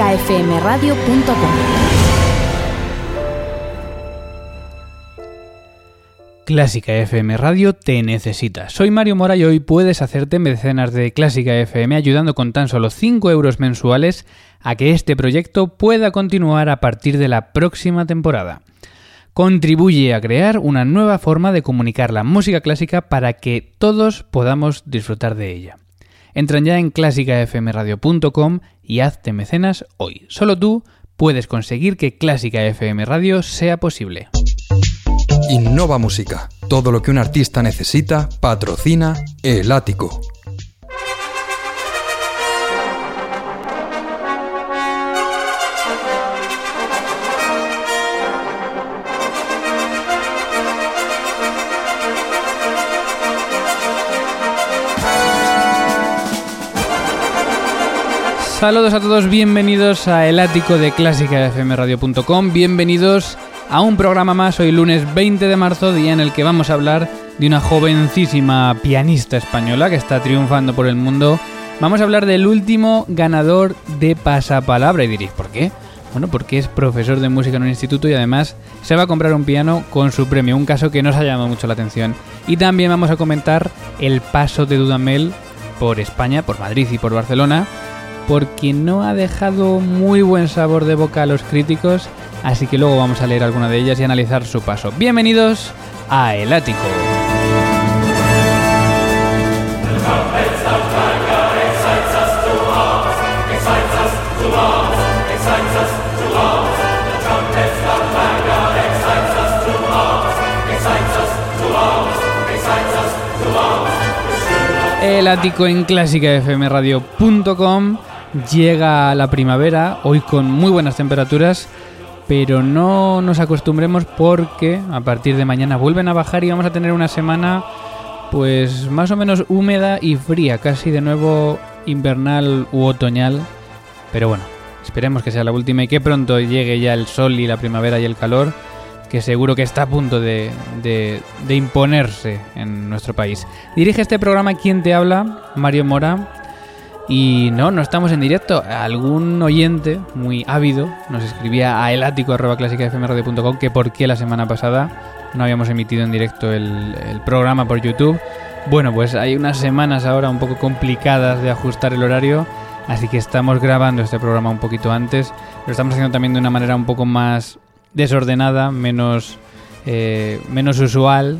clásicafmradio.com. Clásica FM Radio te necesita. Soy Mario Mora y hoy puedes hacerte mecenas de Clásica FM ayudando con tan solo 5 euros mensuales a que este proyecto pueda continuar a partir de la próxima temporada. Contribuye a crear una nueva forma de comunicar la música clásica para que todos podamos disfrutar de ella. Entran ya en clásicafmradio.com y hazte mecenas hoy. Solo tú puedes conseguir que Clásica FM Radio sea posible. Innova Música. Todo lo que un artista necesita, patrocina El Ático. Saludos a todos, bienvenidos a El Ático de clásicafmradio.com, bienvenidos a un programa más hoy lunes 20 de marzo, día en el que vamos a hablar de una jovencísima pianista española que está triunfando por el mundo. Vamos a hablar del último ganador de Pasapalabra y diréis, ¿por qué? Bueno, porque es profesor de música en un instituto y además se va a comprar un piano con su premio, un caso que nos ha llamado mucho la atención. Y también vamos a comentar el paso de Dudamel por España, por Madrid y por Barcelona, porque no ha dejado muy buen sabor de boca a los críticos así que luego vamos a leer alguna de ellas y analizar su paso. Bienvenidos a El Ático. El ático en clásicafmradio.com llega la primavera, hoy con muy buenas temperaturas pero no nos acostumbremos porque a partir de mañana vuelven a bajar y vamos a tener una semana pues más o menos húmeda y fría, casi de nuevo invernal u otoñal. Pero bueno, esperemos que sea la última y que pronto llegue ya el sol y la primavera y el calor, que seguro que está a punto de, de, de imponerse en nuestro país. Dirige este programa quien te habla, Mario Mora, y no, no estamos en directo. Algún oyente muy ávido nos escribía a elático.clásicafmradio.com que por qué la semana pasada no habíamos emitido en directo el, programa por YouTube. Bueno, pues hay unas semanas ahora un poco complicadas de ajustar el horario, así que estamos grabando este programa un poquito antes. Lo estamos haciendo también de una manera un poco más desordenada, menos, eh, menos usual,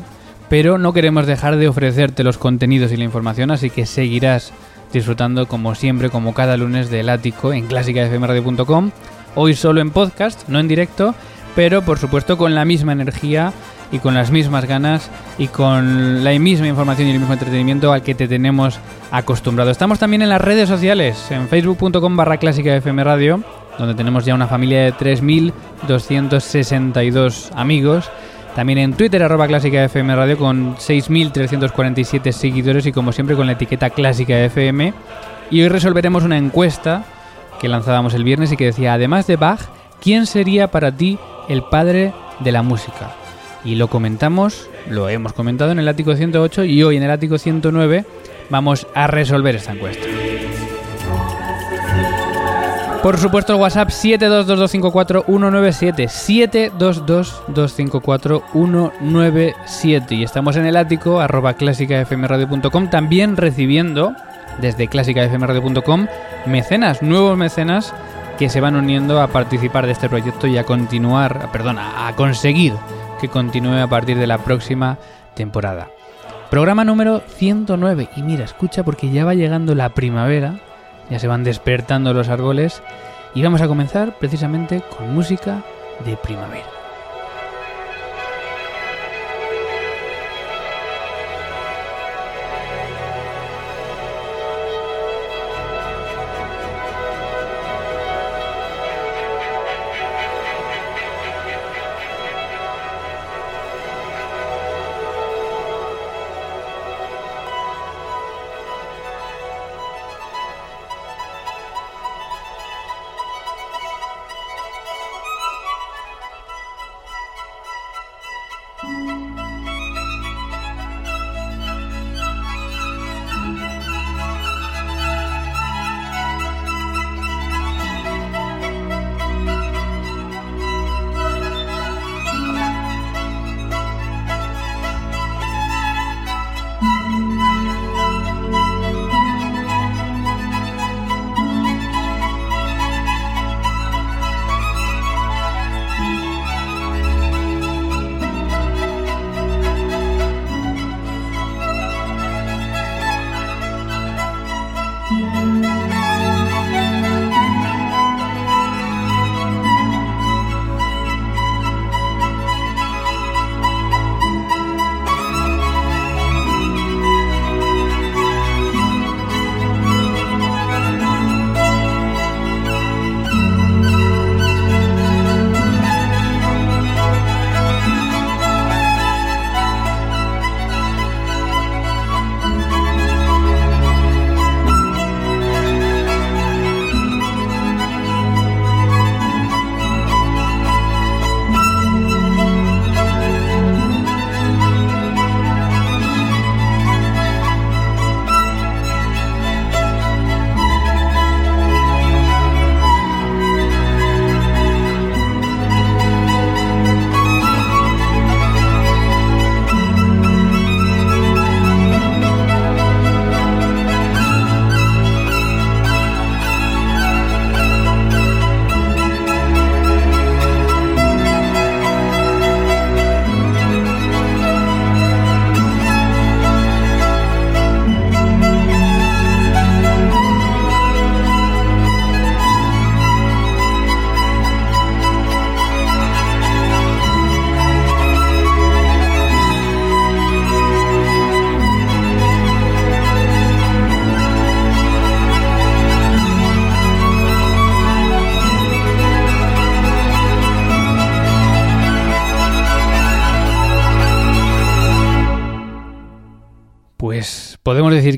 pero no queremos dejar de ofrecerte los contenidos y la información, así que seguirás disfrutando como siempre, como cada lunes del ático en clásicafmradio.com. Hoy solo en podcast, no en directo, pero por supuesto con la misma energía y con las mismas ganas y con la misma información y el mismo entretenimiento al que te tenemos acostumbrado. Estamos también en las redes sociales, en facebook.com barra clásica Radio, donde tenemos ya una familia de 3.262 amigos también en Twitter, arroba clásica FM Radio, con 6.347 seguidores y como siempre con la etiqueta clásica FM. Y hoy resolveremos una encuesta que lanzábamos el viernes y que decía, además de Bach, ¿quién sería para ti el padre de la música? Y lo comentamos, lo hemos comentado en el ático 108 y hoy en el ático 109 vamos a resolver esta encuesta. Por supuesto, el WhatsApp 722254197. 722254197. Y estamos en el ático, arroba clásicafmradio.com, también recibiendo desde clásicafmradio.com mecenas, nuevos mecenas que se van uniendo a participar de este proyecto y a continuar, perdón, a conseguir que continúe a partir de la próxima temporada. Programa número 109. Y mira, escucha porque ya va llegando la primavera ya se van despertando los árboles y vamos a comenzar precisamente con música de primavera.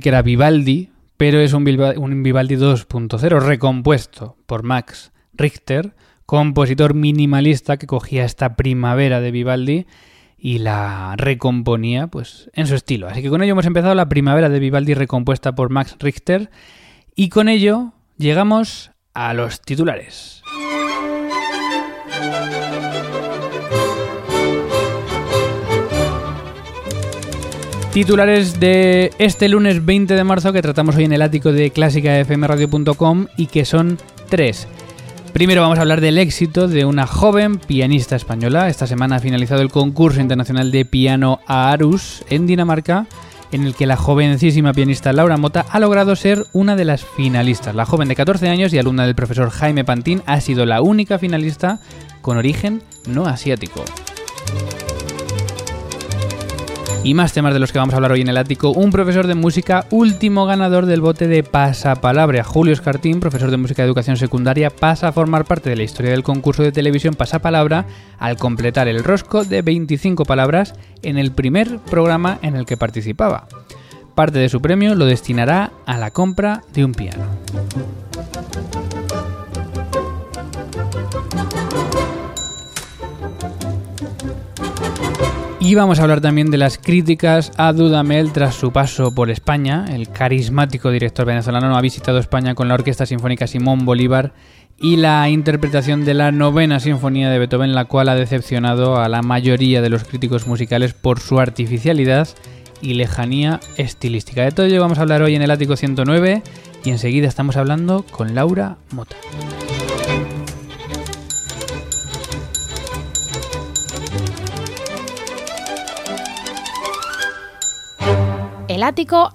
Que era Vivaldi, pero es un, Vivaldi 2.0 recompuesto por Max Richter, compositor minimalista que cogía esta primavera de Vivaldi y la recomponía pues en su estilo. Así que con ello hemos empezado la primavera de Vivaldi recompuesta por Max Richter y con ello llegamos a los titulares. Titulares de este lunes 20 de marzo que tratamos hoy en el ático de clásicafmradio.com y que son tres. Primero vamos a hablar del éxito de una joven pianista española. Esta semana ha finalizado el concurso internacional de piano Aarhus en Dinamarca, en el que la jovencísima pianista Laura Mota ha logrado ser una de las finalistas. La joven de 14 años y alumna del profesor Jaime Pantín ha sido la única finalista con origen no asiático. Y más temas de los que vamos a hablar hoy en el ático. Un profesor de música, último ganador del bote de Pasapalabra. Julio Escartín, profesor de música de educación secundaria, pasa a formar parte de la historia del concurso de televisión Pasapalabra al completar el rosco de 25 palabras en el primer programa en el que participaba. Parte de su premio lo destinará a la compra de un piano. Y vamos a hablar también de las críticas a Dudamel tras su paso por España. El carismático director venezolano ha visitado España con la Orquesta Sinfónica Simón Bolívar y la interpretación de la novena sinfonía de Beethoven, la cual ha decepcionado a la mayoría de los críticos musicales por su artificialidad y lejanía estilística. De todo ello vamos a hablar hoy en el Ático 109 y enseguida estamos hablando con Laura Mota. Elático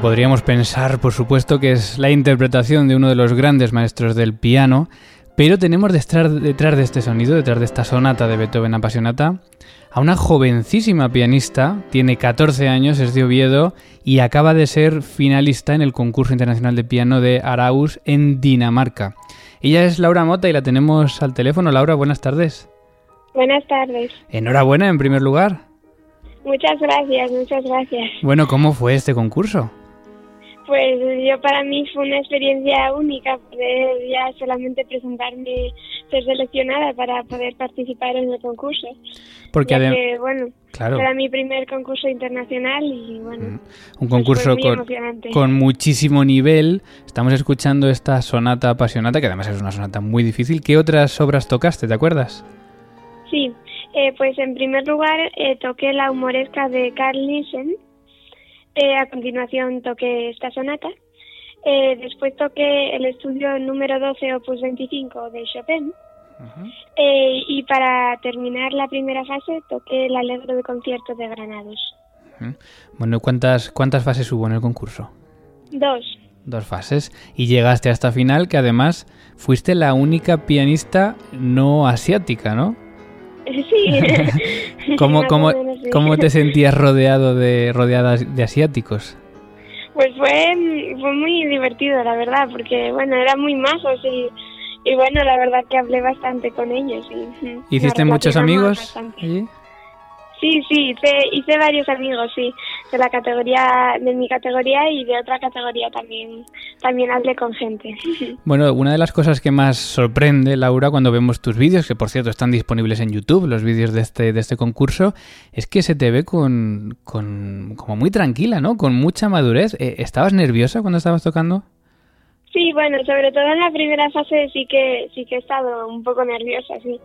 podríamos pensar, por supuesto, que es la interpretación de uno de los grandes maestros del piano, pero tenemos detrás, de este sonido, detrás de esta sonata de Beethoven apasionata, a una jovencísima pianista, tiene 14 años, es de Oviedo y acaba de ser finalista en el concurso internacional de piano de Araus en Dinamarca. Ella es Laura Mota y la tenemos al teléfono. Laura, buenas tardes. Buenas tardes. Enhorabuena en primer lugar. Muchas gracias, muchas gracias. Bueno, ¿cómo fue este concurso? Pues yo para mí fue una experiencia única poder ya solamente presentarme, ser seleccionada para poder participar en el concurso. Porque además, bueno, claro. era mi primer concurso internacional y bueno, mm. un pues concurso con, con, muchísimo nivel. Estamos escuchando esta sonata apasionata, que además es una sonata muy difícil. ¿Qué otras obras tocaste, te acuerdas? Sí, eh, pues en primer lugar eh, toqué la humoresca de Carl Nielsen eh, a continuación toqué esta sonata. Eh, después toqué el estudio número 12, opus 25 de Chopin. Eh, y para terminar la primera fase toqué el alegro de concierto de Granados. Bueno, ¿cuántas, ¿cuántas fases hubo en el concurso? Dos. Dos fases. Y llegaste a esta final que además fuiste la única pianista no asiática, ¿no? Sí. ¿Cómo, cómo, ¿Cómo te sentías rodeado de rodeadas de asiáticos? Pues fue, fue muy divertido, la verdad, porque bueno, eran muy majos y, y bueno, la verdad que hablé bastante con ellos. Y, ¿Hiciste muchos amigos Sí, sí, hice, hice varios amigos, sí, de la categoría, de mi categoría y de otra categoría también, también hablé con gente. Bueno, una de las cosas que más sorprende, Laura, cuando vemos tus vídeos, que por cierto están disponibles en YouTube, los vídeos de este, de este concurso, es que se te ve con, con como muy tranquila, ¿no? Con mucha madurez. Eh, ¿Estabas nerviosa cuando estabas tocando? Sí, bueno, sobre todo en la primera fase sí que sí que he estado un poco nerviosa, sí.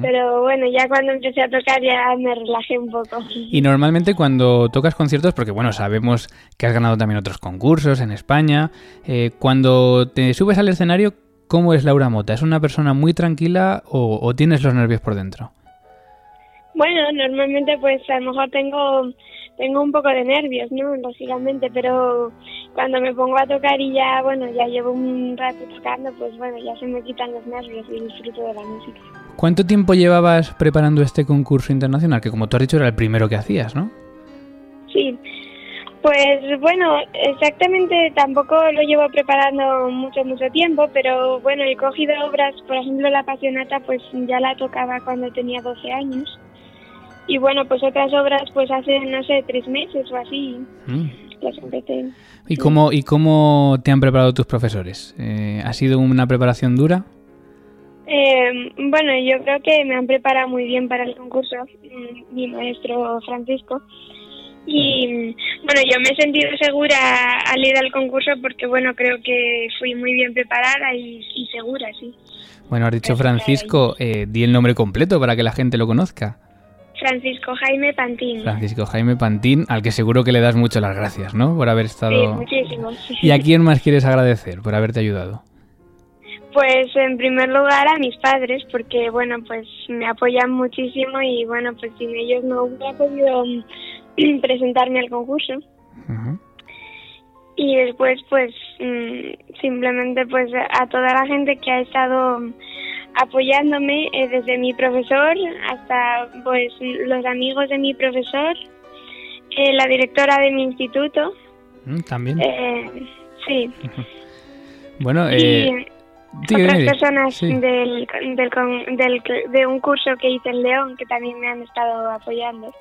Pero bueno, ya cuando empecé a tocar ya me relajé un poco. Y normalmente cuando tocas conciertos, porque bueno, sabemos que has ganado también otros concursos en España, eh, cuando te subes al escenario, ¿cómo es Laura Mota? ¿Es una persona muy tranquila o, o tienes los nervios por dentro? Bueno, normalmente pues a lo mejor tengo tengo un poco de nervios, ¿no? Lógicamente, pero cuando me pongo a tocar y ya, bueno, ya llevo un rato tocando, pues bueno, ya se me quitan los nervios y disfruto de la música. ¿Cuánto tiempo llevabas preparando este concurso internacional? Que como tú has dicho era el primero que hacías, ¿no? Sí, pues bueno, exactamente tampoco lo llevo preparando mucho, mucho tiempo, pero bueno, he cogido obras, por ejemplo, La Pasionata, pues ya la tocaba cuando tenía 12 años. Y bueno, pues otras obras, pues hace, no sé, tres meses o así, Mm. las empecé. ¿Y cómo, ¿Y cómo te han preparado tus profesores? Eh, ¿Ha sido una preparación dura? Eh, bueno, yo creo que me han preparado muy bien para el concurso, mm, mi maestro Francisco. Y bueno, yo me he sentido segura al ir al concurso porque, bueno, creo que fui muy bien preparada y, y segura, sí. Bueno, has dicho Francisco, eh, di el nombre completo para que la gente lo conozca. Francisco Jaime Pantín. Francisco Jaime Pantín, al que seguro que le das mucho las gracias, ¿no? Por haber Sí, estado... muchísimo. sí. ¿Y a quién más quieres agradecer por haberte ayudado? Pues en primer lugar a mis padres, porque bueno, pues me apoyan muchísimo y bueno, pues sin ellos no hubiera podido mm, presentarme al concurso. Y después pues mm, simplemente pues a toda la gente que ha estado apoyándome eh, desde mi profesor hasta pues los amigos de mi profesor, eh, la directora de mi instituto, Mm, También. eh, sí, bueno, y otras personas Sí. del, del, del- de un curso que hice en León que también me han estado apoyando.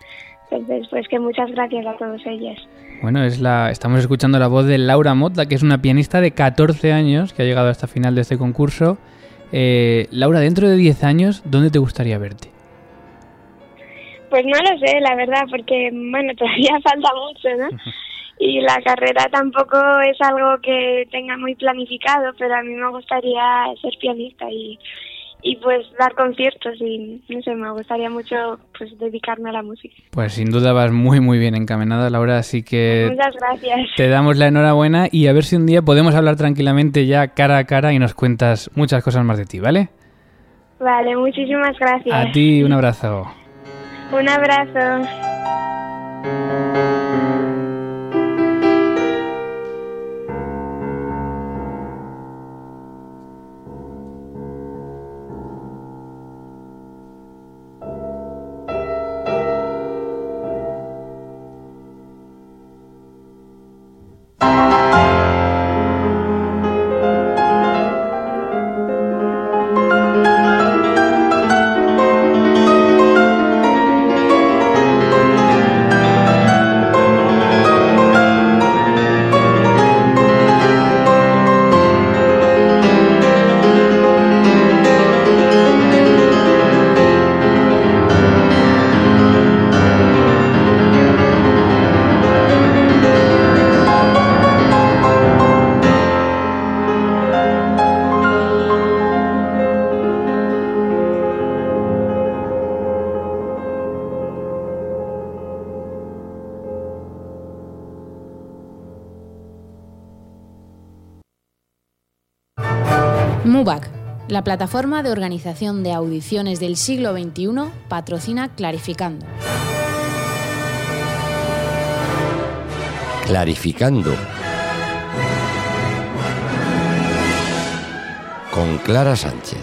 Entonces, pues que muchas gracias a todos ellos. Bueno, es la, estamos escuchando la voz de Laura Mota, que es una pianista de 14 años que ha llegado hasta final de este concurso. Eh, Laura, dentro de 10 años, ¿dónde te gustaría verte? Pues no lo sé, la verdad, porque bueno, todavía falta mucho, ¿no? Y la carrera tampoco es algo que tenga muy planificado, pero a mí me gustaría ser pianista y, y pues dar conciertos y no sé, me gustaría mucho pues dedicarme a la música. Pues sin duda vas muy muy bien encaminada, Laura, así que Muchas gracias. te damos la enhorabuena y a ver si un día podemos hablar tranquilamente ya cara a cara y nos cuentas muchas cosas más de ti, ¿vale? Vale, muchísimas gracias. A ti un abrazo. Un abrazo. La plataforma de organización de audiciones del siglo XXI, patrocina Clarificando. Clarificando. Con Clara Sánchez.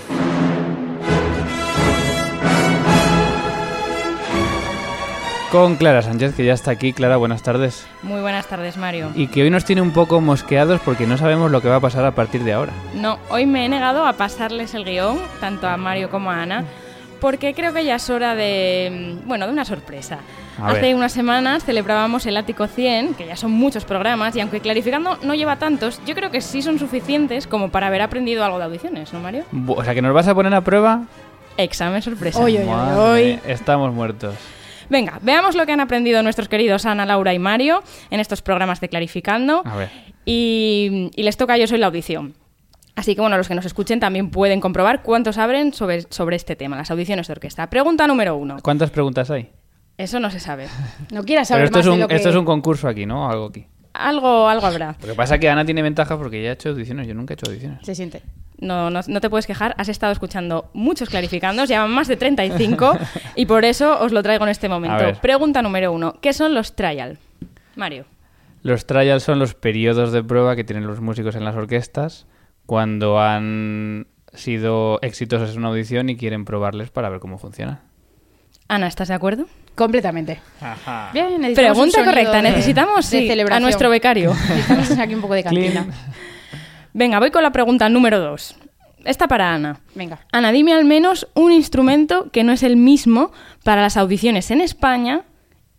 Con Clara Sánchez, que ya está aquí. Clara, buenas tardes. Muy buenas tardes, Mario. Y que hoy nos tiene un poco mosqueados porque no sabemos lo que va a pasar a partir de ahora. Hoy me he negado a pasarles el guion, tanto a Mario como a Ana, porque creo que ya es hora de, bueno, de una sorpresa. A Hace ver. unas semanas celebrábamos el Ático 100, que ya son muchos programas, y aunque Clarificando no lleva tantos, yo creo que sí son suficientes como para haber aprendido algo de audiciones, ¿no, Mario? O sea, que nos vas a poner a prueba. Examen sorpresa. Oy, oy, oy. Madre mía, Estamos muertos. Venga, veamos lo que han aprendido nuestros queridos Ana, Laura y Mario en estos programas de Clarificando. A ver. y, y les toca Yo Soy la audición. Así que bueno, los que nos escuchen también pueden comprobar cuántos saben sobre, sobre este tema, las audiciones de orquesta. Pregunta número uno. ¿Cuántas preguntas hay? Eso no se sabe. No quieras Pero saber esto más es, un, de lo que... esto es un concurso aquí, ¿no? Algo aquí. Algo, algo habrá. Lo que pasa es que Ana tiene ventaja porque ya ha hecho audiciones. Yo nunca he hecho audiciones. Se siente. No, no, no te puedes quejar, has estado escuchando muchos clarificandos, llevan más de 35 y por eso os lo traigo en este momento. Pregunta número uno, ¿qué son los trial? Mario. Los trials son los periodos de prueba que tienen los músicos en las orquestas cuando han sido exitosos en una audición y quieren probarles para ver cómo funciona. Ana, ¿estás de acuerdo? Completamente. Ajá. Bien, Pregunta correcta, de- necesitamos de sí, a nuestro becario. Necesitamos aquí un poco de cantina. Clean. Venga, voy con la pregunta número dos. Esta para Ana. Venga. Ana, dime al menos un instrumento que no es el mismo para las audiciones en España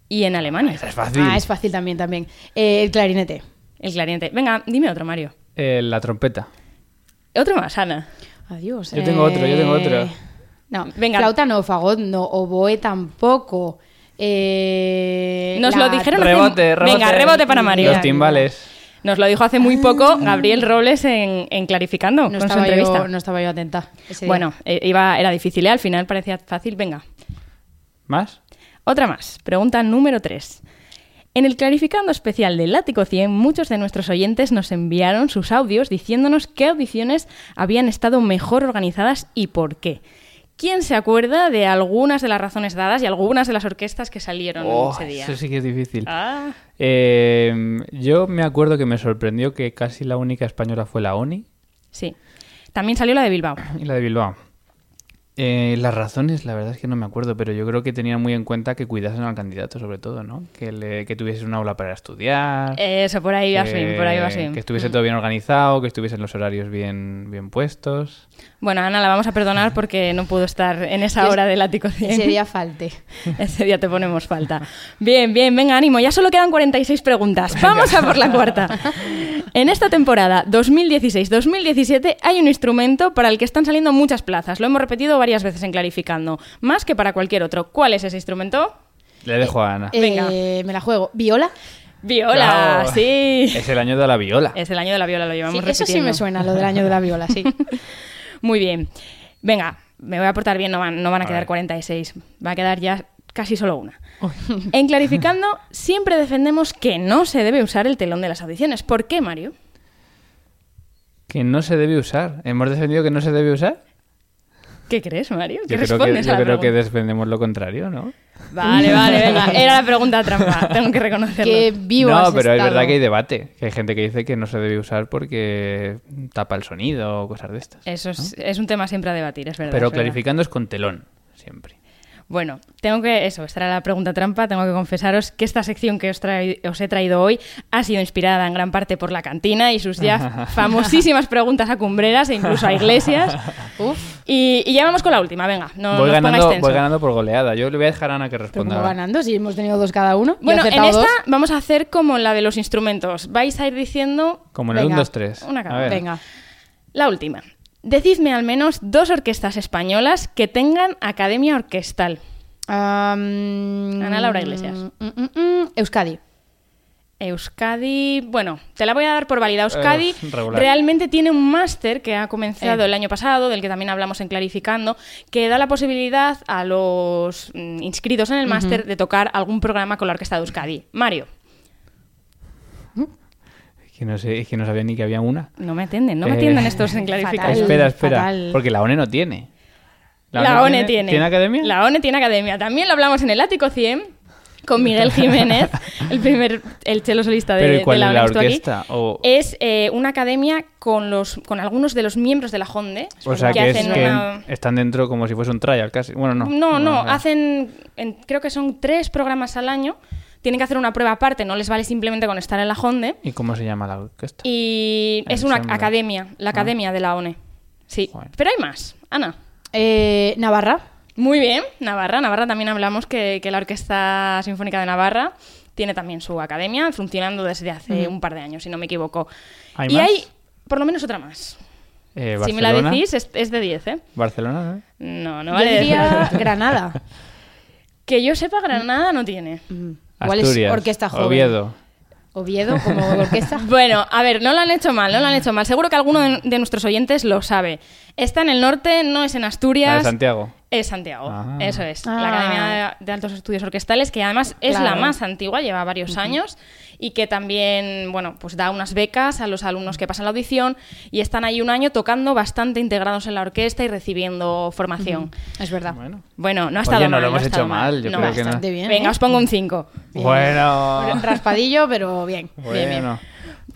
y en Alemania. Esa es fácil. Ah, es fácil también, también. Eh, el clarinete. El clarinete. Venga, dime otro, Mario. Eh, la trompeta. Otro más, Ana. Adiós. Yo tengo otro, yo tengo otro. No, Venga. flauta no, fagot no, oboe tampoco. Eh, Nos la- lo dijeron hace- Rebote, rebote. Venga, rebote para Mario. Los timbales. Nos lo dijo hace muy poco Gabriel Robles en, en Clarificando, No con su estaba, entrevista. yo, no estaba yo atenta. ese día. Bueno, eh, iba, era difícil, ¿eh? al final parecía fácil. Venga, ¿Más? otra más. Pregunta número 3. En el Clarificando especial del Látigo 100, muchos de nuestros oyentes nos enviaron sus audios diciéndonos qué audiciones habían estado mejor organizadas y por qué. ¿Quién se acuerda de algunas de las razones dadas y algunas de las orquestas que salieron Oh, ese día? eso sí que es difícil. Ah, Eh, yo me acuerdo que me sorprendió que casi la única española fue la ONI sí. También salió la de Bilbao. y la de Bilbao. Eh, las razones, la verdad es que no me acuerdo, pero yo creo que tenían muy en cuenta que cuidasen al candidato, sobre todo, ¿no? Que, le, que tuviese un aula para estudiar. Eso, por ahí va por ahí va que estuviese todo bien organizado, que estuviesen los horarios bien, bien puestos. Bueno, Ana, la vamos a perdonar porque no pudo estar en esa hora del ático 100. Ese día falte. Ese día te ponemos falta. Bien, bien, venga, ánimo. Ya solo quedan 46 preguntas. Vamos a por la cuarta. En esta temporada 2016-2017 hay un instrumento para el que están saliendo muchas plazas. Lo hemos repetido varias veces en Clarificando. Más que para cualquier otro. ¿Cuál es ese instrumento? Le dejo a Ana. Eh, Venga. me la juego. ¿Viola? Viola, sí. Es el año de la viola. Es el año de la viola, lo Sí, llevamos eso sí me suena, lo del año de la viola, sí. Muy bien. Venga, me voy a portar bien, no van, no van a, A quedar ver. 46. Va a quedar ya casi solo una. En Clarificando, siempre defendemos que no se debe usar el telón de las audiciones. ¿Por qué, Mario? Que no se debe usar. ¿Hemos defendido que no se debe usar? ¿Qué crees, Mario? ¿Qué Yo creo que, respondes yo a la creo que defendemos lo contrario, ¿no? Vale, vale, venga. Era la pregunta trampa, tengo que reconocerlo. Qué vivo no, has pero es estado. verdad que hay debate. Que hay gente que dice que no se debe usar porque tapa el sonido o cosas de estas. Eso es, es un tema siempre a debatir, es verdad. Pero es verdad. clarificando es con telón, siempre. Bueno, tengo que, eso, esta era la pregunta trampa, tengo que confesaros que esta sección que os, os he traído hoy ha sido inspirada en gran parte por la cantina y sus ya famosísimas preguntas a cumbreras e incluso a iglesias. Y, y ya vamos con la última, venga, no voy, nos ganando, voy ganando por goleada. Yo le voy a dejar a Ana que Pero responda. ahora. ganando, si hemos tenido dos cada uno. Bueno, en esta dos. vamos a hacer como la de los instrumentos. Vais a ir diciendo Como en el 1, Venga, 2, 3. una cada. Venga. la última. Decidme al menos dos orquestas españolas que tengan academia orquestal. Ana Laura Iglesias. mm, mm, mm, Euskadi. Euskadi, bueno, te la voy a dar por válida. Euskadi Eh, regular. realmente tiene un máster que ha comenzado Eh. el año pasado, del que también hablamos en Clarificando, que da la posibilidad a los inscritos en el máster de tocar algún programa con la orquesta de Euskadi. Mario, que no sé, es que no sabía ni que había una. no me atienden, no me Eh, atienden estos en Clarificando. fatal. espera, espera. fatal. Porque la ONE no tiene. La, ONE tiene. ¿Tiene academia? La ONE tiene academia. También lo hablamos en el Ático 100 con Miguel Jiménez, el primer, el cello solista de, Pero ¿y cuál de es la la orquesta? O- Es eh, una academia con los con algunos de los miembros de la JONDE O sea, que, es hacen que una... están dentro como si fuese un trial casi. Bueno, no. No, no, hacen, en- creo que son tres programas al año. Tienen que hacer una prueba aparte, no les vale simplemente con estar en la JONDE. ¿Y cómo se llama la orquesta? Y es una Ensemble. academia, la academia de la ONE. Sí, Joder. pero hay más. Ana. Eh, Navarra. Muy bien, Navarra. Navarra también hablamos que, que la Orquesta Sinfónica de Navarra tiene también su academia funcionando desde hace un par de años, si no me equivoco. ¿Hay y más? hay por lo menos otra más. Eh, Si me la decís, es, es de 10, ¿eh? Barcelona, ¿no? No, no Yo vale. diría Granada. Que yo sepa, Granada no tiene. Mm. Es Asturias. orquesta joven. Oviedo. Oviedo como orquesta. Bueno, a ver, no lo han hecho mal, no lo han hecho mal. Seguro que alguno de, de nuestros oyentes lo sabe. Está en el norte, no es en La Asturias. de Santiago. Es Santiago, Ah. eso es. Ah. La Academia de, de Altos Estudios Orquestales, que además es la más antigua, lleva varios años, y que también, bueno, pues da unas becas a los alumnos que pasan la audición y están ahí un año tocando bastante integrados en la orquesta y recibiendo formación. Es verdad. Bueno. Bueno, no ha estado Oye, no mal. lo hemos hecho mal, yo No, creo que no. Bastante bien. Venga, ¿eh? os pongo un 5. Bueno. Raspadillo, pero bien. Bueno.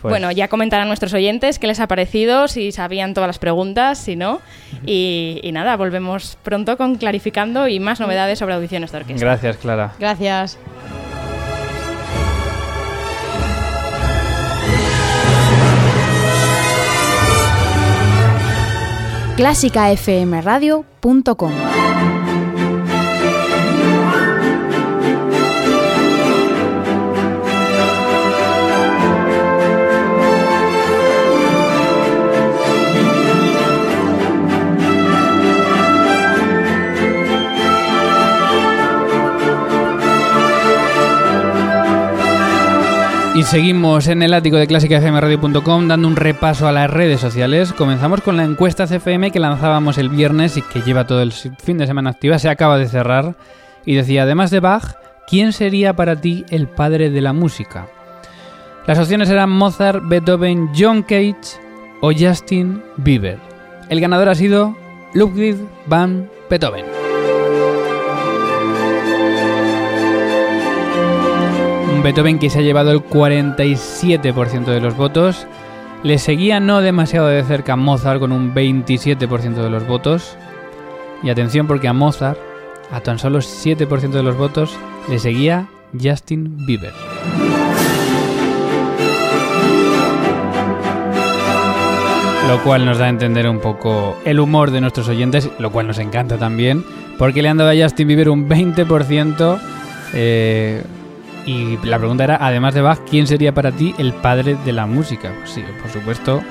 Pues- Bueno, ya comentarán nuestros oyentes qué les ha parecido, si sabían todas las preguntas, si no. Y, y nada, volvemos pronto con clarificando y más novedades sobre audiciones de orquesta. Gracias, Clara. Gracias. clásicafmradio.com seguimos en el ático de clásicafmradio.com dando un repaso a las redes sociales. Comenzamos con la encuesta CFM que lanzábamos el viernes y que lleva todo el fin de semana activa. Se acaba de cerrar y decía, además de Bach, ¿quién sería para ti el padre de la música? Las opciones eran Mozart, Beethoven, John Cage o Justin Bieber. El ganador ha sido Ludwig van Beethoven. Beethoven que se ha llevado el 47% de los votos. Le seguía no demasiado de cerca Mozart con un 27% de los votos. Y atención porque a Mozart, a tan solo 7% de los votos, le seguía Justin Bieber. Lo cual nos da a entender un poco el humor de nuestros oyentes, lo cual nos encanta también, porque le han dado a Justin Bieber un 20%. eh, y la pregunta era, además de Bach, ¿quién sería para ti el padre de la música? Pues sí, por supuesto,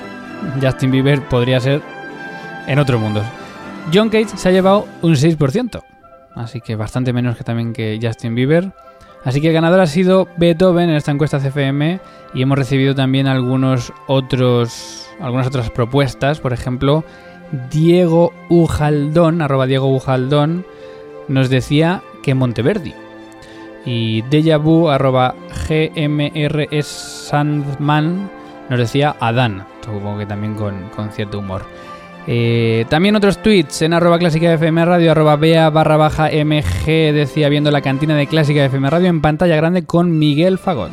Justin Bieber podría ser en otro mundo. John Cage se ha llevado un 6%, así que bastante menos que también que Justin Bieber. Así que el ganador ha sido Beethoven en esta encuesta CFM y hemos recibido también algunos otros, algunas otras propuestas. Por ejemplo, Diego Ujaldón, arroba Diego Ujaldón, nos decía que Monteverdi. Y Sandman, nos decía Adán. Supongo que también con, con cierto humor. Eh, también otros tweets en arroba clásica FM radio, arroba bea barra baja mg, decía viendo la cantina de clásica FM radio en pantalla grande con Miguel Fagot.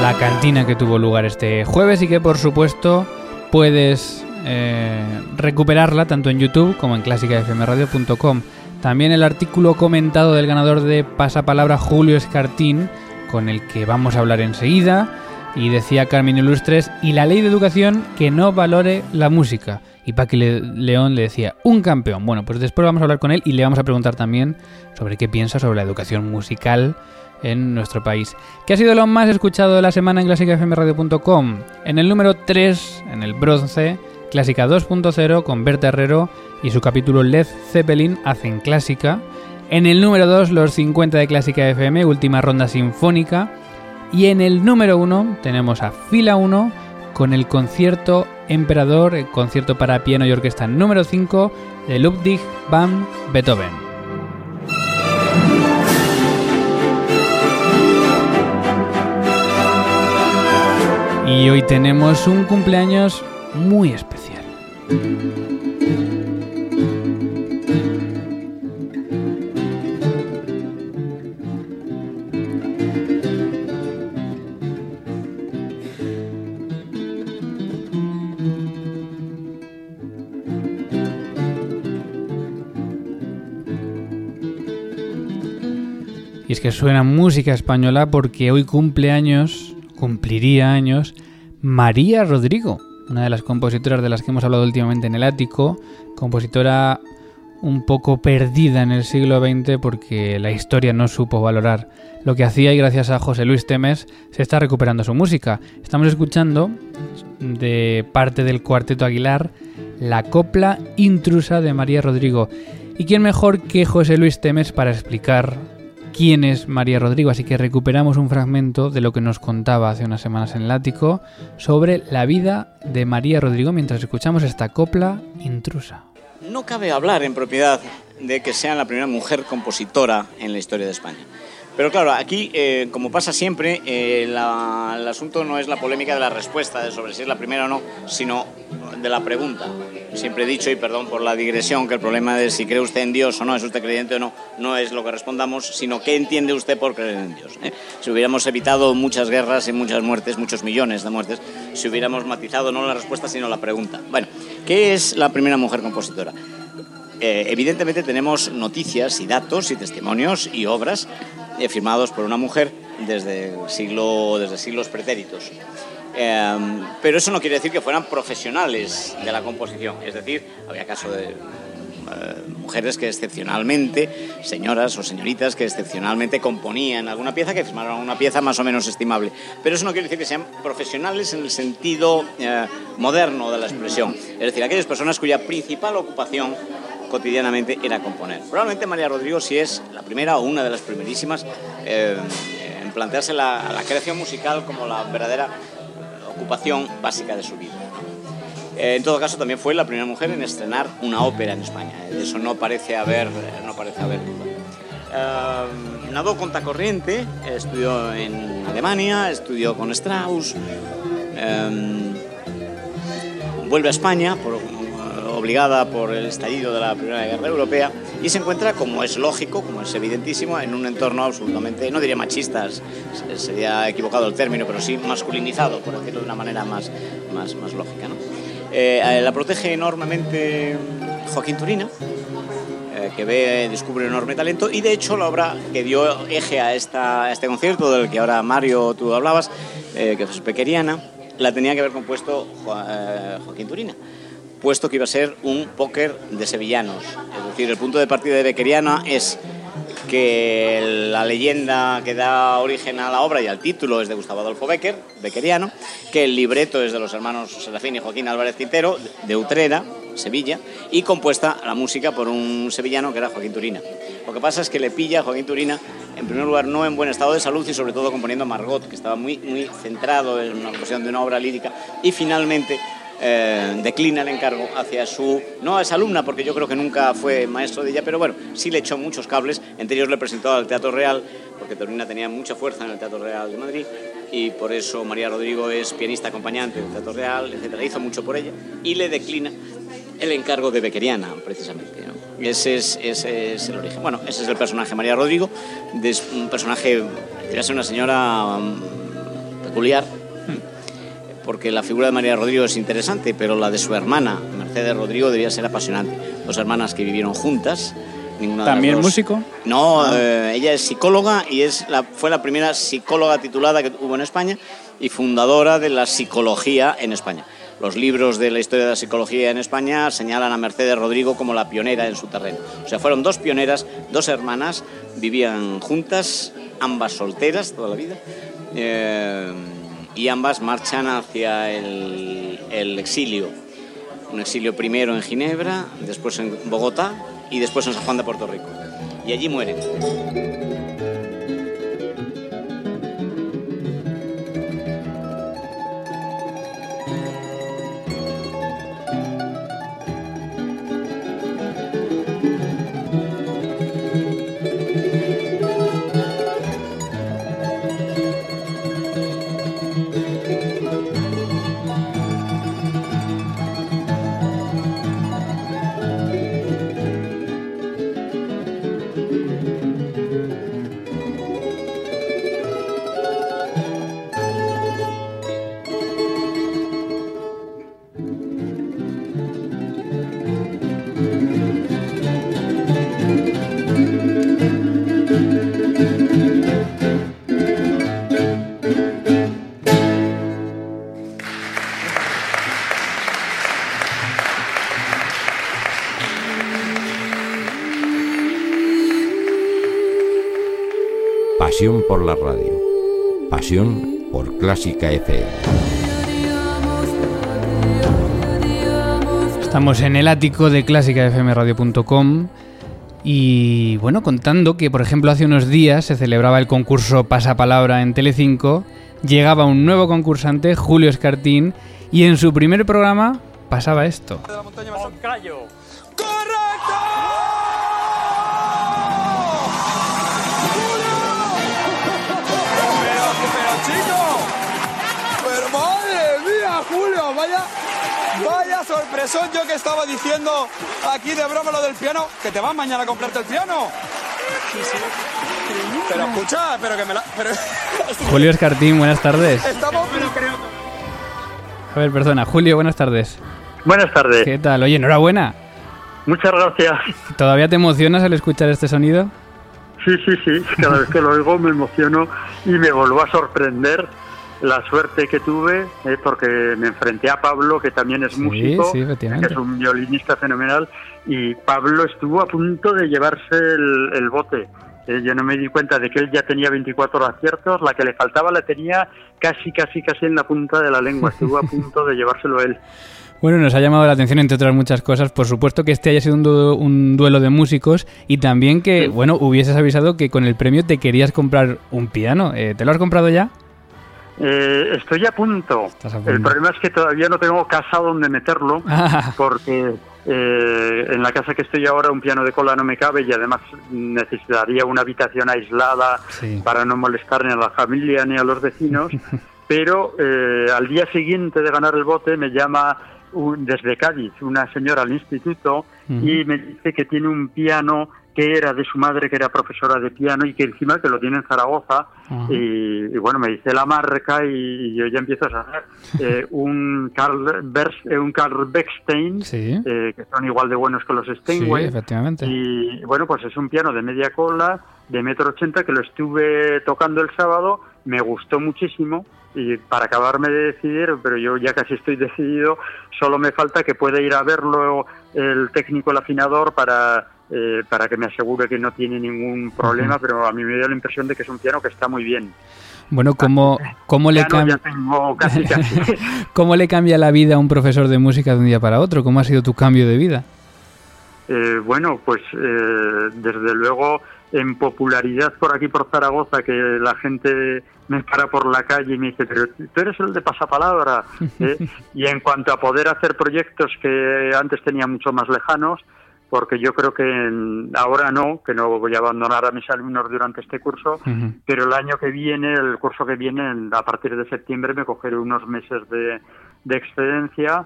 La cantina que tuvo lugar este jueves y que por supuesto puedes eh, recuperarla tanto en YouTube como en clásicafmradio.com. También el artículo comentado del ganador de Pasapalabra Julio Escartín, con el que vamos a hablar enseguida. Y decía Carmen Ilustres, y la ley de educación que no valore la música. Y Paqui Le- León le decía, un campeón. Bueno, pues después vamos a hablar con él y le vamos a preguntar también sobre qué piensa sobre la educación musical en nuestro país. ¿Qué ha sido lo más escuchado de la semana en clásicafmradio.com? En el número 3, en el bronce, Clásica 2.0 con Berta Herrero y su capítulo Led Zeppelin hacen clásica. En el número 2, los 50 de Clásica FM, última ronda sinfónica. Y en el número 1 tenemos a Fila 1 con el concierto Emperador, el concierto para piano y orquesta número 5 de Ludwig van Beethoven. Y hoy tenemos un cumpleaños muy especial. Y es que suena música española porque hoy cumple años, cumpliría años, María Rodrigo, una de las compositoras de las que hemos hablado últimamente en el ático, compositora un poco perdida en el siglo XX porque la historia no supo valorar lo que hacía y gracias a José Luis Temes se está recuperando su música. Estamos escuchando de parte del Cuarteto Aguilar la copla intrusa de María Rodrigo. ¿Y quién mejor que José Luis Temes para explicar quién es María Rodrigo, así que recuperamos un fragmento de lo que nos contaba hace unas semanas en el ático sobre la vida de María Rodrigo mientras escuchamos esta copla intrusa. No cabe hablar en propiedad de que sea la primera mujer compositora en la historia de España. Pero claro, aquí, eh, como pasa siempre, eh, el asunto no es la polémica de la respuesta de sobre si es la primera o no, sino de la pregunta. Siempre he dicho, y perdón por la digresión, que el problema de si cree usted en Dios o no, es usted creyente o no, no es lo que respondamos, sino qué entiende usted por creer en Dios. eh? Si hubiéramos evitado muchas guerras y muchas muertes, muchos millones de muertes, si hubiéramos matizado no la respuesta, sino la pregunta. Bueno, ¿qué es la primera mujer compositora? Eh, evidentemente tenemos noticias y datos y testimonios y obras firmados por una mujer desde, siglo, desde siglos pretéritos. Eh, pero eso no quiere decir que fueran profesionales de la composición. Es decir, había caso de eh, mujeres que excepcionalmente, señoras o señoritas que excepcionalmente componían alguna pieza, que firmaron una pieza más o menos estimable. Pero eso no quiere decir que sean profesionales en el sentido eh, moderno de la expresión. Es decir, aquellas personas cuya principal ocupación cotidianamente era componer. Probablemente María Rodrigo sí es la primera o una de las primerísimas eh, en plantearse la, la creación musical como la verdadera ocupación básica de su vida. Eh, en todo caso, también fue la primera mujer en estrenar una ópera en España. De eso no parece haber, no parece haber duda. Eh, nadó contra corriente, estudió en Alemania, estudió con Strauss, eh, vuelve a España por, obligada por el estallido de la Primera Guerra Europea y se encuentra, como es lógico, como es evidentísimo, en un entorno absolutamente, no diría machistas, sería equivocado el término, pero sí masculinizado, por decirlo de una manera más, más, más lógica. ¿no? Eh, la protege enormemente Joaquín Turina, eh, que ve, descubre un enorme talento y de hecho la obra que dio eje a, este concierto del que ahora Mario tú hablabas, eh, que es Pequeriana, la tenía que haber compuesto Jo- Joaquín Turina puesto que iba a ser un póker de sevillanos. Es decir, el punto de partida de Bequeriana es que la leyenda que da origen a la obra y al título es de Gustavo Adolfo Becker, bequeriano, que el libreto es de los hermanos Serafín y Joaquín Álvarez Quintero, de Utrera, Sevilla, y compuesta la música por un sevillano que era Joaquín Turina. Lo que pasa es que le pilla a Joaquín Turina, en primer lugar, no en buen estado de salud y sobre todo componiendo Margot, que estaba muy, muy centrado en una cuestión de una obra lírica, y finalmente eh, declina el encargo hacia su, no a esa alumna, porque yo creo que nunca fue maestro de ella, pero bueno, sí le echó muchos cables, entre ellos le presentó al Teatro Real, porque Turina tenía mucha fuerza en el Teatro Real de Madrid, y por eso María Rodrigo es pianista acompañante del Teatro Real, etc. Hizo mucho por ella, y le declina el encargo de Bequeriana, precisamente. ¿no? Ese, es, ese es el origen. Bueno, ese es el personaje María Rodrigo, es un personaje, debería ser una señora um, peculiar, porque la figura de María Rodrigo es interesante, pero la de su hermana, Mercedes Rodrigo, debía ser apasionante. Dos hermanas que vivieron juntas. Ninguna de ¿También dos- músico? No, eh, ella es psicóloga y es la, fue la primera psicóloga titulada que hubo en España y fundadora de la psicología en España. Los libros de la historia de la psicología en España señalan a Mercedes Rodrigo como la pionera en su terreno. O sea, fueron dos pioneras, dos hermanas, vivían juntas, ambas solteras toda la vida. eh, y ambas marchan hacia el, exilio. Un exilio primero en Ginebra, después en Bogotá y después en San Juan de Puerto Rico. Y allí mueren. Clásica FM. Estamos en el ático de clásicafmradio.com Y bueno, contando que por ejemplo hace unos días se celebraba el concurso Pasapalabra en Telecinco, llegaba un nuevo concursante, Julio Escartín, y en su primer programa pasaba esto. Vaya sorpresón yo que estaba diciendo aquí de broma lo del piano, que te vas mañana a comprarte el piano. Pero escucha, pero que me la... Pero... Julio Escartín, buenas tardes. Estamos... A ver, perdona, Julio, buenas tardes. Buenas tardes. ¿Qué tal? Oye, enhorabuena. Muchas gracias. ¿Todavía te emocionas al escuchar este sonido? Sí, sí, sí. Cada vez que lo oigo me emociono y me vuelvo a sorprender la suerte que tuve, eh, porque me enfrenté a Pablo, que también es Sí, músico, sí, que es un violinista fenomenal, y Pablo estuvo a punto de llevarse el, el bote. Eh, yo no me di cuenta de que él ya tenía 24 aciertos, la que le faltaba la tenía casi, casi, casi en la punta de la lengua. Estuvo a punto de llevárselo él. Bueno, nos ha llamado la atención, entre otras muchas cosas, por supuesto que este haya sido un, du- un duelo de músicos y también que, bueno, hubieses avisado que con el premio te querías comprar un piano. Eh, ¿Te lo has comprado ya? Eh, estoy a punto. Estás a punto. El problema es que todavía no tengo casa donde meterlo, Ah. porque eh, en la casa que estoy ahora un piano de cola no me cabe y además necesitaría una habitación aislada Sí. para no molestar ni a la familia ni a los vecinos. Pero eh, al día siguiente de ganar el bote me llama un- desde Cádiz una señora al instituto Y me dice que tiene un piano que era de su madre, que era profesora de piano y que encima que lo tiene en Zaragoza. Y, y bueno, me dice la marca y, yo ya empiezo a saber. Eh, un, Carl Bers- eh, un Carl Beckstein, Sí. eh, que son igual de buenos que los Sí, Steinway. efectivamente. Y bueno, pues es un piano de media cola, de metro ochenta, que lo estuve tocando el sábado, me gustó muchísimo y para acabarme de decidir, pero yo ya casi estoy decidido, solo me falta que pueda ir a verlo el técnico, el afinador, para, eh, para que me asegure que no tiene ningún problema, pero a mí me dio la impresión de que es un piano que está muy bien. Bueno, ¿cómo, cómo, le casi, casi. ¿cómo le cambia la vida a un profesor de música de un día para otro? ¿Cómo ha sido tu cambio de vida? Eh, bueno, pues eh, desde luego en popularidad por aquí por Zaragoza, que la gente me para por la calle y me dice, pero tú eres el de pasapalabra. ¿eh? Y en cuanto a poder hacer proyectos que antes tenía mucho más lejanos, porque yo creo que en- ahora no, que no voy a abandonar a mis alumnos durante este curso, pero el año que viene, el curso que viene, en- a partir de septiembre, me cogeré unos meses de, de excedencia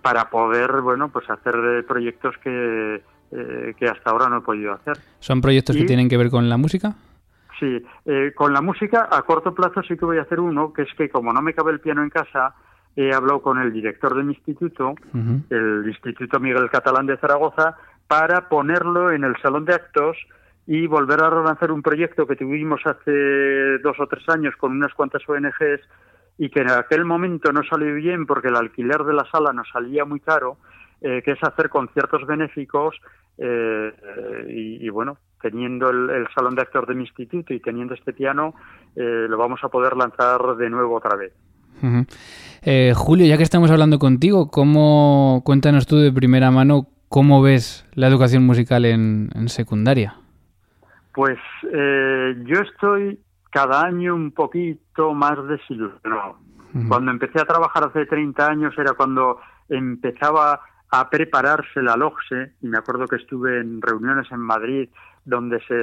para poder, bueno, pues hacer proyectos que, eh, que hasta ahora no he podido hacer. ¿Son proyectos que tienen que ver con la música? Sí, eh, con la música a corto plazo sí que voy a hacer uno, que es que como no me cabe el piano en casa, he hablado con el director de mi instituto, el Instituto Miguel Catalán de Zaragoza, para ponerlo en el salón de actos y volver a relanzar un proyecto que tuvimos hace dos o tres años con unas cuantas ONGs y que en aquel momento no salió bien porque el alquiler de la sala nos salía muy caro, eh, que es hacer conciertos benéficos eh, y, y bueno, teniendo el, el salón de actos de mi instituto y teniendo este piano, eh, lo vamos a poder lanzar de nuevo otra vez. Eh, Julio, ya que estamos hablando contigo, ¿cómo cuéntanos tú de primera mano cómo ves la educación musical en, en secundaria? Pues eh, yo estoy cada año un poquito más desilusionado. Cuando empecé a trabajar hace 30 años era cuando empezaba a prepararse la LOGSE y me acuerdo que estuve en reuniones en Madrid donde se,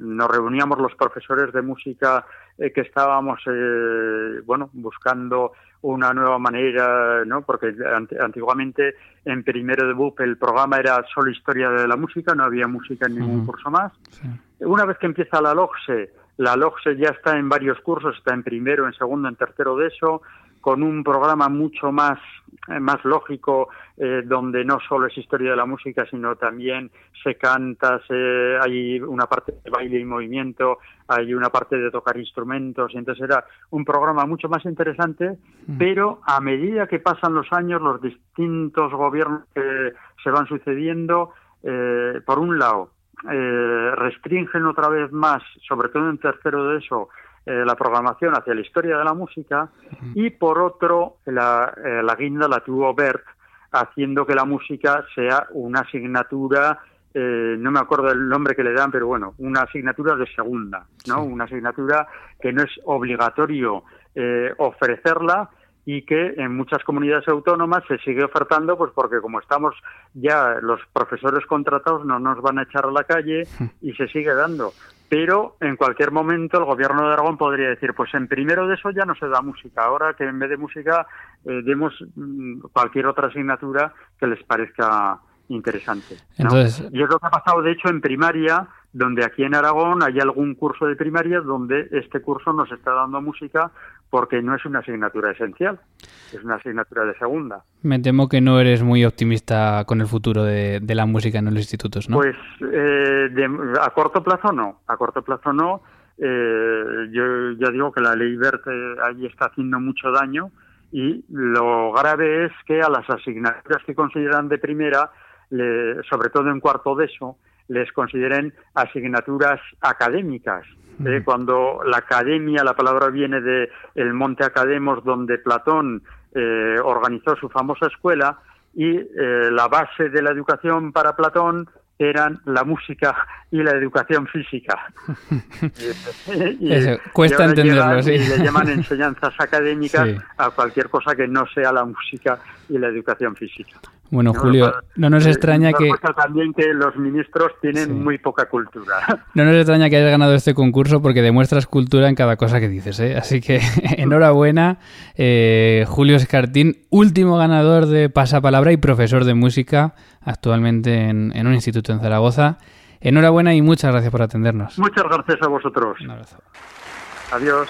nos reuníamos los profesores de música eh, que estábamos eh, bueno buscando una nueva manera, ¿no? Porque ant- antiguamente en primero de BUP el programa era solo historia de la música, no había música en ningún curso más. Sí. Una vez que empieza la LOGSE, la LOGSE ya está en varios cursos, está en primero, en segundo, en tercero de eso, con un programa mucho más, eh, más lógico, eh, donde no solo es historia de la música, sino también se canta, se, hay una parte de baile y movimiento, hay una parte de tocar instrumentos, y entonces era un programa mucho más interesante, pero a medida que pasan los años, los distintos gobiernos que se van sucediendo, eh, por un lado, eh, restringen otra vez más, sobre todo en tercero de eso, eh, la programación hacia la historia de la música y por otro la, eh, la guinda la tuvo Bert haciendo que la música sea una asignatura eh, no me acuerdo el nombre que le dan, pero bueno, una asignatura de segunda, ¿no? Una asignatura que no es obligatorio eh, ofrecerla y que en muchas comunidades autónomas se sigue ofertando, pues porque como estamos ya los profesores contratados no nos van a echar a la calle y se sigue dando. Pero en cualquier momento el gobierno de Aragón podría decir, pues en primero de eso ya no se da música, ahora que en vez de música eh, demos mm, cualquier otra asignatura que les parezca interesante. Entonces, y es lo que ha pasado, de hecho, en primaria, donde aquí en Aragón hay algún curso de primaria donde este curso nos está dando música porque no es una asignatura esencial, es una asignatura de segunda. Me temo que no eres muy optimista con el futuro de, la música en los institutos, ¿no? Pues eh, a corto plazo no, a corto plazo no. Eh, yo ya digo que la ley verde ahí está haciendo mucho daño y lo grave es que a las asignaturas que consideran de primera, sobre todo en cuarto de eso, les consideren asignaturas académicas. ¿Eh? Cuando la academia, la palabra viene de el Monte Academos, donde Platón eh, organizó su famosa escuela, y eh, la base de la educación para Platón eran la música y la educación física. cuesta entenderlo, sí. Y le llaman enseñanzas académicas a cualquier cosa que no sea la música y la educación física. Bueno, Julio, no nos extraña que... también que los ministros tienen muy poca cultura. No nos extraña que hayas ganado este concurso porque demuestras cultura en cada cosa que dices, ¿eh? Así que enhorabuena, eh, Julio Escartín, último ganador de Pasapalabra y profesor de música actualmente en, en un instituto en Zaragoza. Enhorabuena y muchas gracias por atendernos. Muchas gracias a vosotros. Un abrazo. Adiós.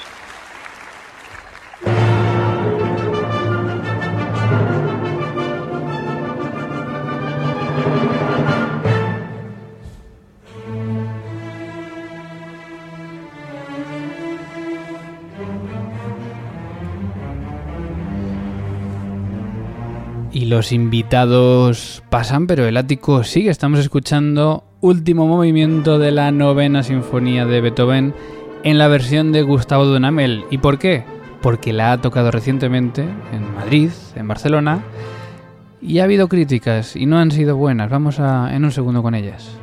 Los invitados pasan, pero el ático sigue. Estamos escuchando último movimiento de la novena sinfonía de Beethoven en la versión de Gustavo Dunamel. ¿Y por qué? Porque la ha tocado recientemente en Madrid, en Barcelona, y ha habido críticas y no han sido buenas. Vamos a en un segundo con ellas.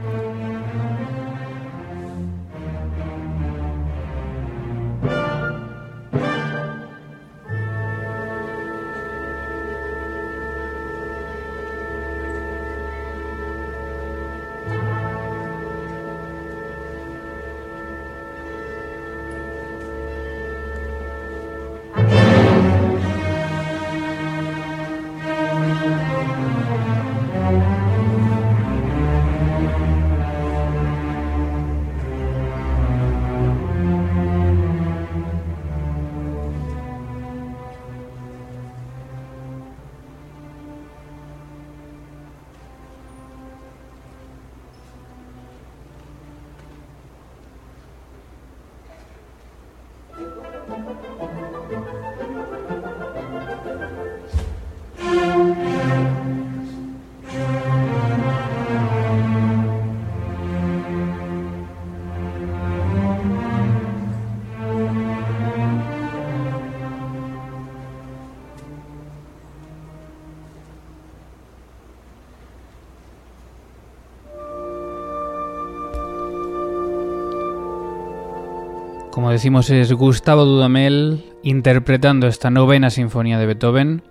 Como decimos, es Gustavo Dudamel interpretando esta novena sinfonía de Beethoven,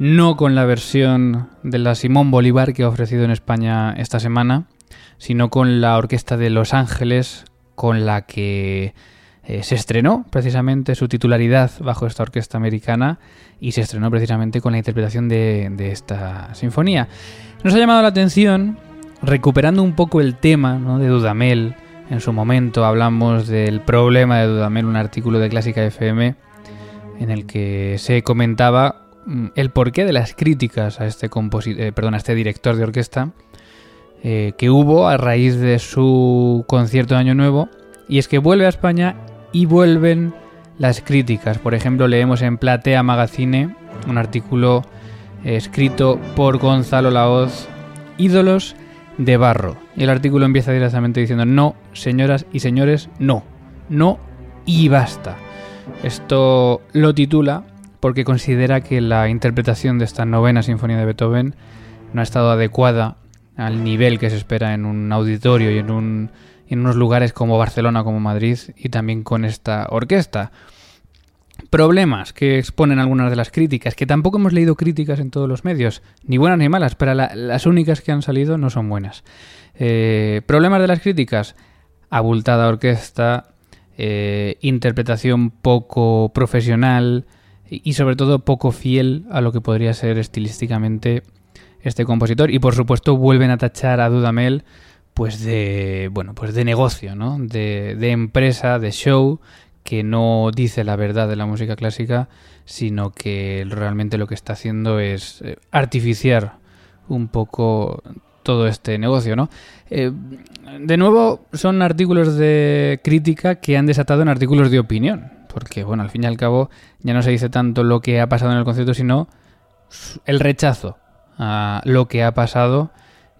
no con la versión de la Simón Bolívar que ha ofrecido en España esta semana, sino con la Orquesta de Los Ángeles, con la que eh, se estrenó precisamente su titularidad bajo esta orquesta americana y se estrenó precisamente con la interpretación de, esta sinfonía. Nos ha llamado la atención, recuperando un poco el tema de Dudamel, en su momento hablamos del problema de Dudamel, un artículo de Clásica FM en el que se comentaba mm, el porqué de las críticas a este, eh, perdón, a este director de orquesta eh, que hubo a raíz de su concierto de Año Nuevo. Y es que vuelve a España y vuelven las críticas. Por ejemplo, leemos en Platea Magazine un artículo escrito por Gonzalo Laoz, Ídolos de barro. Y el artículo empieza directamente diciendo, no, señoras y señores, no, no y basta. Esto lo titula porque considera que la interpretación de esta novena sinfonía de Beethoven no ha estado adecuada al nivel que se espera en un auditorio y en, un, en unos lugares como Barcelona, como Madrid y también con esta orquesta. Problemas que exponen algunas de las críticas, que tampoco hemos leído críticas en todos los medios, ni buenas ni malas, pero las únicas que han salido no son buenas. Eh, problemas de las críticas, abultada orquesta, eh, interpretación poco profesional y sobre todo poco fiel a lo que podría ser estilísticamente este compositor y por supuesto vuelven a tachar a Dudamel pues de bueno pues de negocio no de, de empresa de show que no dice la verdad de la música clásica sino que realmente lo que está haciendo es eh, artificiar un poco todo este negocio, ¿no? Eh, de nuevo, son artículos de crítica que han desatado en artículos de opinión, porque, bueno, al fin y al cabo ya no se dice tanto lo que ha pasado en el concierto, sino el rechazo a lo que ha pasado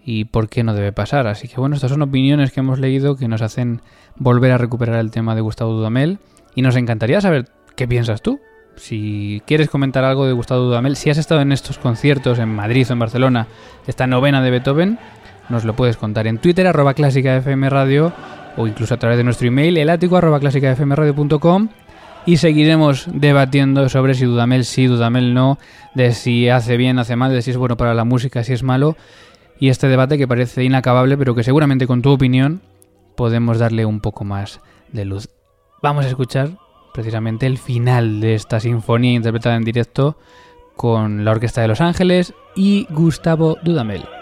y por qué no debe pasar. Así que, bueno, estas son opiniones que hemos leído que nos hacen volver a recuperar el tema de Gustavo Dudamel y nos encantaría saber qué piensas tú. Si quieres comentar algo de Gustavo Dudamel, si has estado en estos conciertos en Madrid o en Barcelona, esta novena de Beethoven, nos lo puedes contar en Twitter, arroba clásica FM Radio, o incluso a través de nuestro email, elático arroba clásica Radio.com, y seguiremos debatiendo sobre si Dudamel sí, Dudamel no, de si hace bien, hace mal, de si es bueno para la música, si es malo, y este debate que parece inacabable, pero que seguramente con tu opinión podemos darle un poco más de luz. Vamos a escuchar precisamente el final de esta sinfonía interpretada en directo con la Orquesta de Los Ángeles y Gustavo Dudamel.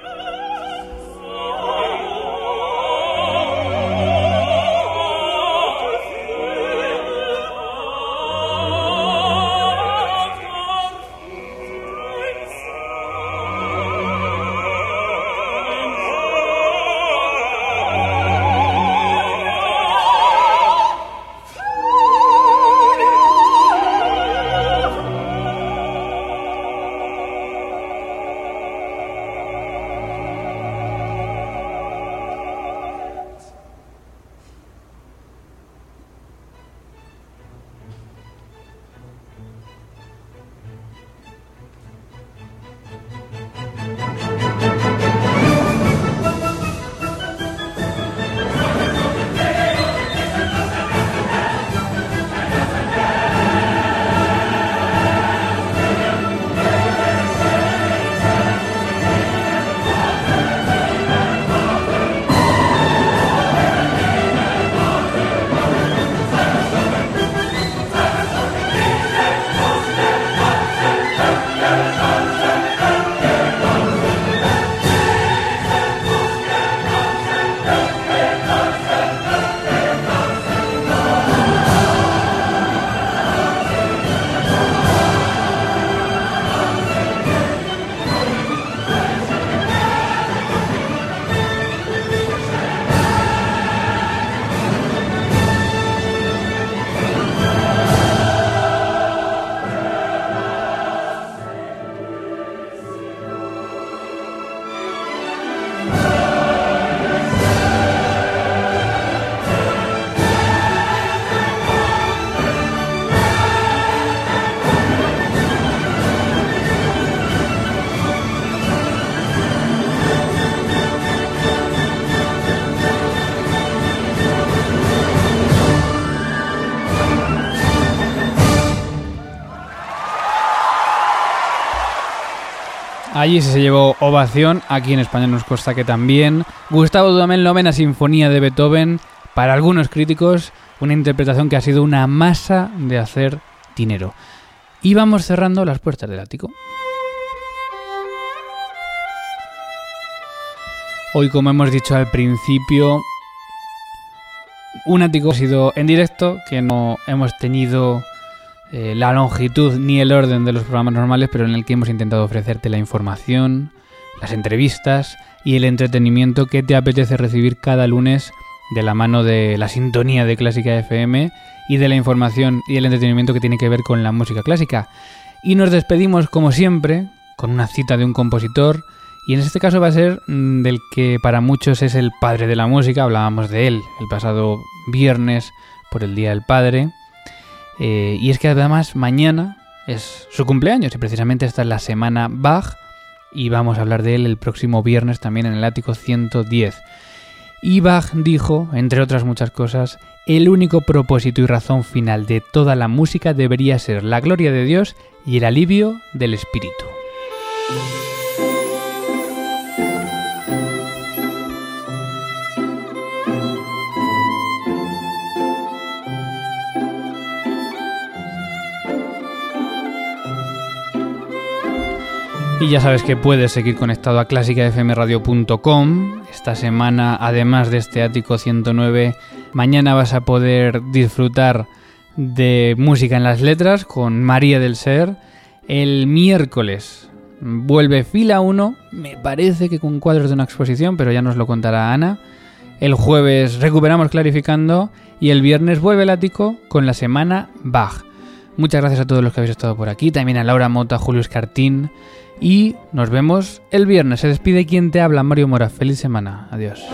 Allí se llevó ovación, aquí en España nos consta que también. Gustavo Dudamel, novena sinfonía de Beethoven, para algunos críticos, una interpretación que ha sido una masa de hacer dinero. Y vamos cerrando las puertas del ático. Hoy, como hemos dicho al principio, un ático ha sido en directo, que no hemos tenido eh, la longitud ni el orden de los programas normales, pero en el que hemos intentado ofrecerte la información, las entrevistas y el entretenimiento que te apetece recibir cada lunes de la mano de la sintonía de Clásica FM y de la información y el entretenimiento que tiene que ver con la música clásica. Y nos despedimos como siempre con una cita de un compositor y en este caso va a ser mm, del que para muchos es el padre de la música, hablábamos de él el pasado viernes por el Día del Padre eh, y es que además mañana es su cumpleaños y precisamente esta es la semana Bach y vamos a hablar de él el próximo viernes también en el ático 110. Y Bach dijo, entre otras muchas cosas, el único propósito y razón final de toda la música debería ser la gloria de Dios y el alivio del espíritu. Y ya sabes que puedes seguir conectado a clásicafmradio.com. Esta semana, además de este ático 109, mañana vas a poder disfrutar de música en las letras con María del Ser. El miércoles vuelve fila 1, me parece que con cuadros de una exposición, pero ya nos lo contará Ana. El jueves recuperamos clarificando y el viernes vuelve el ático con la semana Bach. Muchas gracias a todos los que habéis estado por aquí, también a Laura Mota, Julio Escartín, y nos vemos el viernes. Se despide quien te habla, Mario Mora. Feliz semana. Adiós.